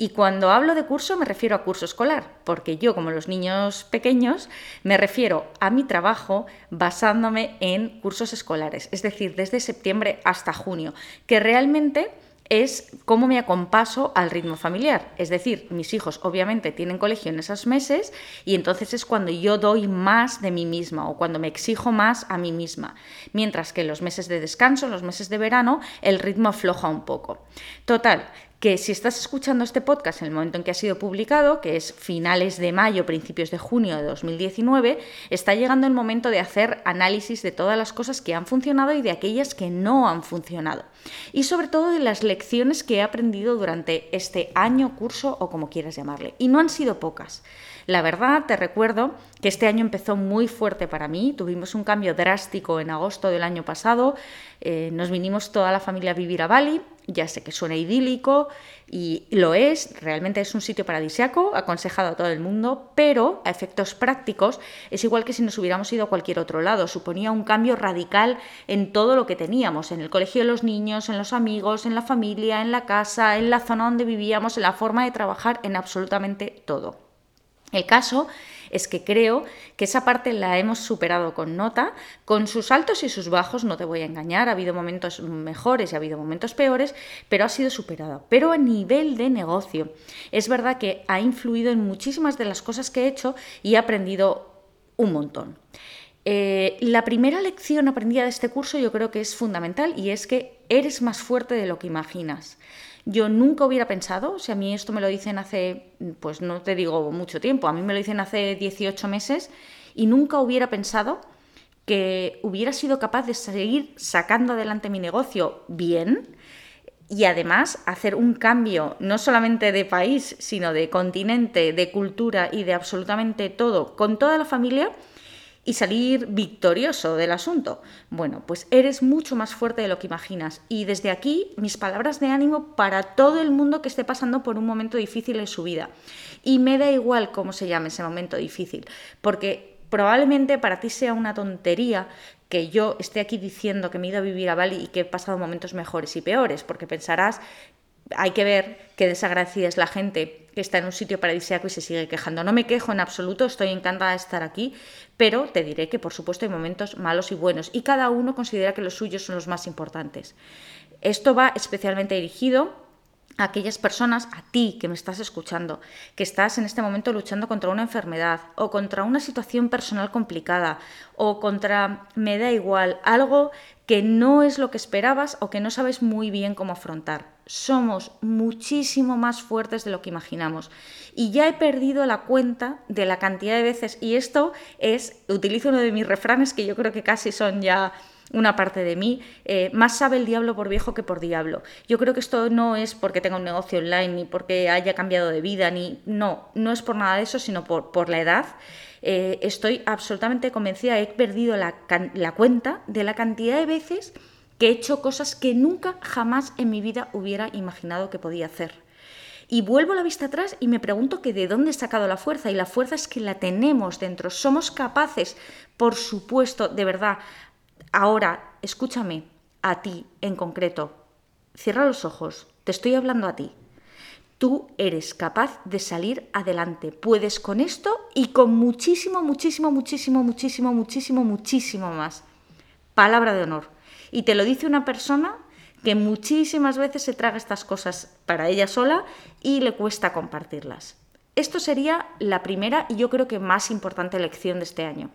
Y cuando hablo de curso me refiero a curso escolar, porque yo, como los niños pequeños, me refiero a mi trabajo basándome en cursos escolares, es decir, desde septiembre hasta junio, que realmente es cómo me acompaso al ritmo familiar. Es decir, mis hijos obviamente tienen colegio en esos meses y entonces es cuando yo doy más de mí misma o cuando me exijo más a mí misma. Mientras que en los meses de descanso, en los meses de verano, el ritmo afloja un poco. Total, que si estás escuchando este podcast en el momento en que ha sido publicado, que es finales de mayo, principios de junio de 2019, está llegando el momento de hacer análisis de todas las cosas que han funcionado y de aquellas que no han funcionado. Y sobre todo de las lecciones que he aprendido durante este año, curso o como quieras llamarle. Y no han sido pocas. La verdad, te recuerdo que este año empezó muy fuerte para mí, tuvimos un cambio drástico en agosto del año pasado, eh, nos vinimos toda la familia a vivir a Bali, ya sé que suena idílico y lo es, realmente es un sitio paradisiaco, aconsejado a todo el mundo, pero a efectos prácticos es igual que si nos hubiéramos ido a cualquier otro lado, suponía un cambio radical en todo lo que teníamos, en el colegio de los niños, en los amigos, en la familia, en la casa, en la zona donde vivíamos, en la forma de trabajar, en absolutamente todo. El caso es que creo que esa parte la hemos superado con nota, con sus altos y sus bajos, no te voy a engañar, ha habido momentos mejores y ha habido momentos peores, pero ha sido superada. Pero a nivel de negocio, es verdad que ha influido en muchísimas de las cosas que he hecho y he aprendido un montón. Eh, la primera lección aprendida de este curso yo creo que es fundamental y es que eres más fuerte de lo que imaginas. Yo nunca hubiera pensado, si a mí esto me lo dicen hace, pues no te digo mucho tiempo, a mí me lo dicen hace 18 meses y nunca hubiera pensado que hubiera sido capaz de seguir sacando adelante mi negocio bien y además hacer un cambio no solamente de país, sino de continente, de cultura y de absolutamente todo con toda la familia y salir victorioso del asunto. Bueno, pues eres mucho más fuerte de lo que imaginas. Y desde aquí mis palabras de ánimo para todo el mundo que esté pasando por un momento difícil en su vida. Y me da igual cómo se llame ese momento difícil, porque probablemente para ti sea una tontería que yo esté aquí diciendo que me he ido a vivir a Bali y que he pasado momentos mejores y peores, porque pensarás hay que ver qué desagradecida es la gente que está en un sitio paradisíaco y se sigue quejando. No me quejo en absoluto, estoy encantada de estar aquí, pero te diré que por supuesto hay momentos malos y buenos y cada uno considera que los suyos son los más importantes. Esto va especialmente dirigido a aquellas personas, a ti que me estás escuchando, que estás en este momento luchando contra una enfermedad o contra una situación personal complicada o contra, me da igual, algo que no es lo que esperabas o que no sabes muy bien cómo afrontar somos muchísimo más fuertes de lo que imaginamos. Y ya he perdido la cuenta de la cantidad de veces, y esto es, utilizo uno de mis refranes que yo creo que casi son ya una parte de mí, eh, más sabe el diablo por viejo que por diablo. Yo creo que esto no es porque tenga un negocio online, ni porque haya cambiado de vida, ni no, no es por nada de eso, sino por, por la edad. Eh, estoy absolutamente convencida, he perdido la, la cuenta de la cantidad de veces que he hecho cosas que nunca jamás en mi vida hubiera imaginado que podía hacer. Y vuelvo la vista atrás y me pregunto que de dónde he sacado la fuerza. Y la fuerza es que la tenemos dentro. Somos capaces, por supuesto, de verdad. Ahora, escúchame, a ti en concreto. Cierra los ojos, te estoy hablando a ti. Tú eres capaz de salir adelante. Puedes con esto y con muchísimo, muchísimo, muchísimo, muchísimo, muchísimo, muchísimo más. Palabra de honor. Y te lo dice una persona que muchísimas veces se traga estas cosas para ella sola y le cuesta compartirlas. Esto sería la primera y yo creo que más importante lección de este año.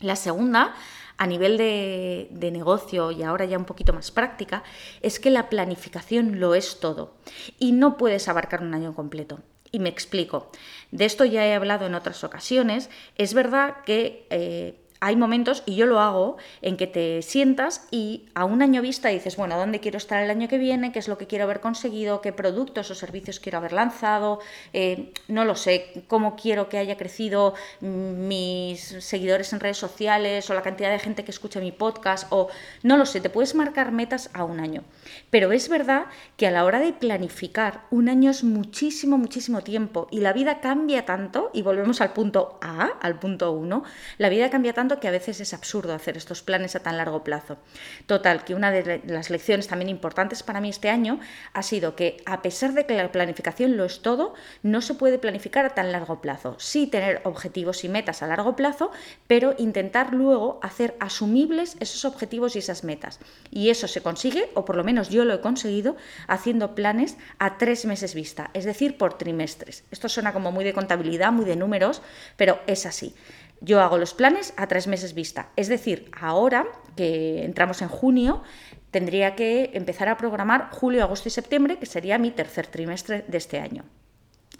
La segunda, a nivel de, negocio y ahora ya un poquito más práctica, es que la planificación lo es todo y no puedes abarcar un año completo. Y me explico. De esto ya he hablado en otras ocasiones. Es verdad que eh, hay momentos, y yo lo hago, en que te sientas y a un año vista dices, bueno, ¿dónde quiero estar el año que viene? ¿Qué es lo que quiero haber conseguido? ¿Qué productos o servicios quiero haber lanzado? Eh, no lo sé, ¿cómo quiero que haya crecido mis seguidores en redes sociales o la cantidad de gente que escucha mi podcast? O no lo sé, te puedes marcar metas a un año. Pero es verdad que a la hora de planificar, un año es muchísimo, muchísimo tiempo y la vida cambia tanto, y volvemos al punto A, al punto 1, la vida cambia tanto que a veces es absurdo hacer estos planes a tan largo plazo. Total, que una de las lecciones también importantes para mí este año ha sido que a pesar de que la planificación lo es todo, no se puede planificar a tan largo plazo. Sí tener objetivos y metas a largo plazo, pero intentar luego hacer asumibles esos objetivos y esas metas. Y eso se consigue, o por lo menos yo lo he conseguido, haciendo planes a tres meses vista, es decir, por trimestres. Esto suena como muy de contabilidad, muy de números, pero es así. Yo hago los planes a tres meses vista. Es decir, ahora que entramos en junio, tendría que empezar a programar julio, agosto y septiembre, que sería mi tercer trimestre de este año.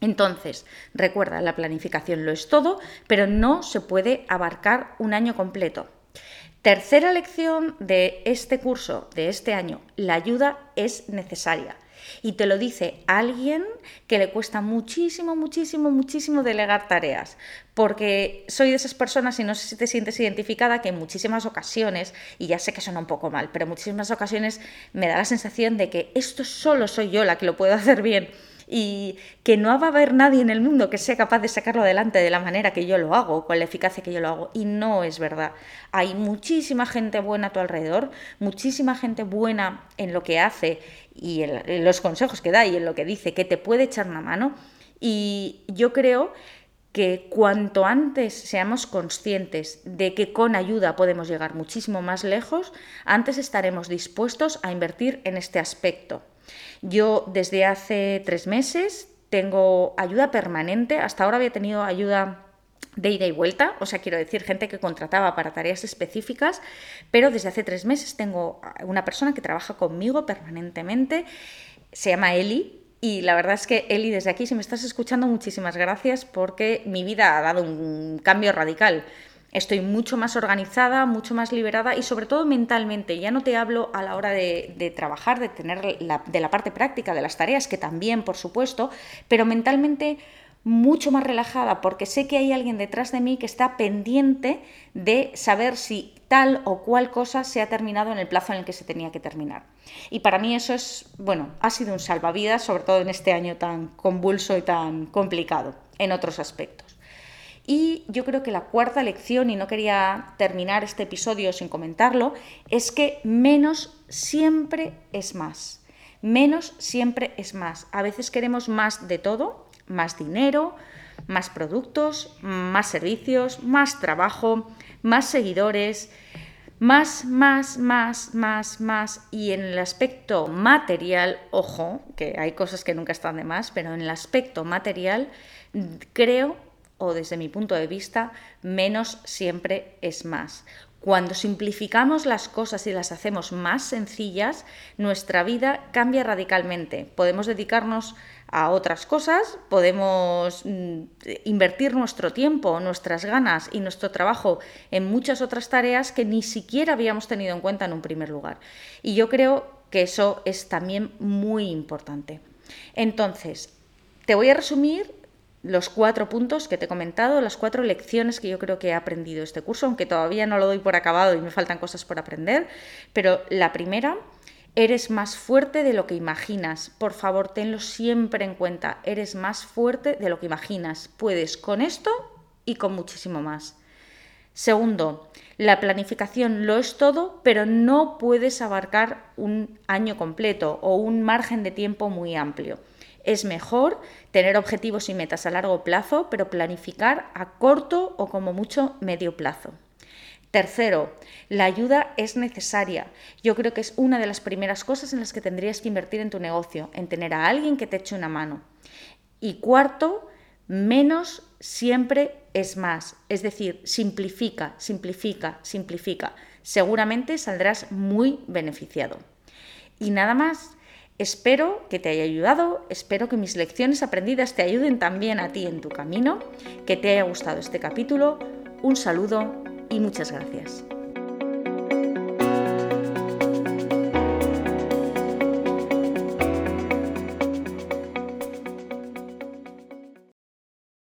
Entonces, recuerda, la planificación lo es todo, pero no se puede abarcar un año completo. Tercera lección de este curso, de este año, la ayuda es necesaria. Y te lo dice alguien que le cuesta muchísimo, muchísimo, muchísimo delegar tareas. Porque soy de esas personas, y no sé si te sientes identificada, que en muchísimas ocasiones, y ya sé que suena un poco mal, pero en muchísimas ocasiones me da la sensación de que esto solo soy yo la que lo puedo hacer bien y que no va a haber nadie en el mundo que sea capaz de sacarlo adelante de la manera que yo lo hago, con la eficacia que yo lo hago. Y no es verdad. Hay muchísima gente buena a tu alrededor, muchísima gente buena en lo que hace y en los consejos que da y en lo que dice, que te puede echar una mano. Y yo creo que cuanto antes seamos conscientes de que con ayuda podemos llegar muchísimo más lejos, antes estaremos dispuestos a invertir en este aspecto. Yo desde hace tres meses tengo ayuda permanente, hasta ahora había tenido ayuda de ida y vuelta, o sea, quiero decir, gente que contrataba para tareas específicas, pero desde hace tres meses tengo una persona que trabaja conmigo permanentemente, se llama Eli, y la verdad es que, Eli, desde aquí, si me estás escuchando, muchísimas gracias porque mi vida ha dado un cambio radical. Estoy mucho más organizada, mucho más liberada y sobre todo mentalmente. Ya no te hablo a la hora de, trabajar, de tener la, de la parte práctica, de las tareas, que también, por supuesto, pero mentalmente mucho más relajada porque sé que hay alguien detrás de mí que está pendiente de saber si tal o cual cosa se ha terminado en el plazo en el que se tenía que terminar. Y para mí eso es, bueno, ha sido un salvavidas, sobre todo en este año tan convulso y tan complicado en otros aspectos. Y yo creo que la cuarta lección, y no quería terminar este episodio sin comentarlo, es que menos siempre es más. Menos siempre es más. A veces queremos más de todo, más dinero, más productos, más servicios, más trabajo, más seguidores, más, más, más, más, más. Y en el aspecto material, ojo, que hay cosas que nunca están de más, pero en el aspecto material creo o desde mi punto de vista, menos siempre es más. Cuando simplificamos las cosas y las hacemos más sencillas, nuestra vida cambia radicalmente. Podemos dedicarnos a otras cosas, podemos mm, invertir nuestro tiempo, nuestras ganas y nuestro trabajo en muchas otras tareas que ni siquiera habíamos tenido en cuenta en un primer lugar. Y yo creo que eso es también muy importante. Entonces, te voy a resumir los cuatro puntos que te he comentado, las cuatro lecciones que yo creo que he aprendido este curso, aunque todavía no lo doy por acabado y me faltan cosas por aprender, pero la primera, eres más fuerte de lo que imaginas. Por favor, tenlo siempre en cuenta, eres más fuerte de lo que imaginas. Puedes con esto y con muchísimo más. Segundo, la planificación lo es todo, pero no puedes abarcar un año completo o un margen de tiempo muy amplio. Es mejor tener objetivos y metas a largo plazo, pero planificar a corto o como mucho medio plazo. Tercero, la ayuda es necesaria. Yo creo que es una de las primeras cosas en las que tendrías que invertir en tu negocio, en tener a alguien que te eche una mano. Y cuarto, menos siempre es más. Es decir, simplifica, simplifica, simplifica. Seguramente saldrás muy beneficiado. Y nada más. Espero que te haya ayudado, espero que mis lecciones aprendidas te ayuden también a ti en tu camino, que te haya gustado este capítulo. Un saludo y muchas gracias.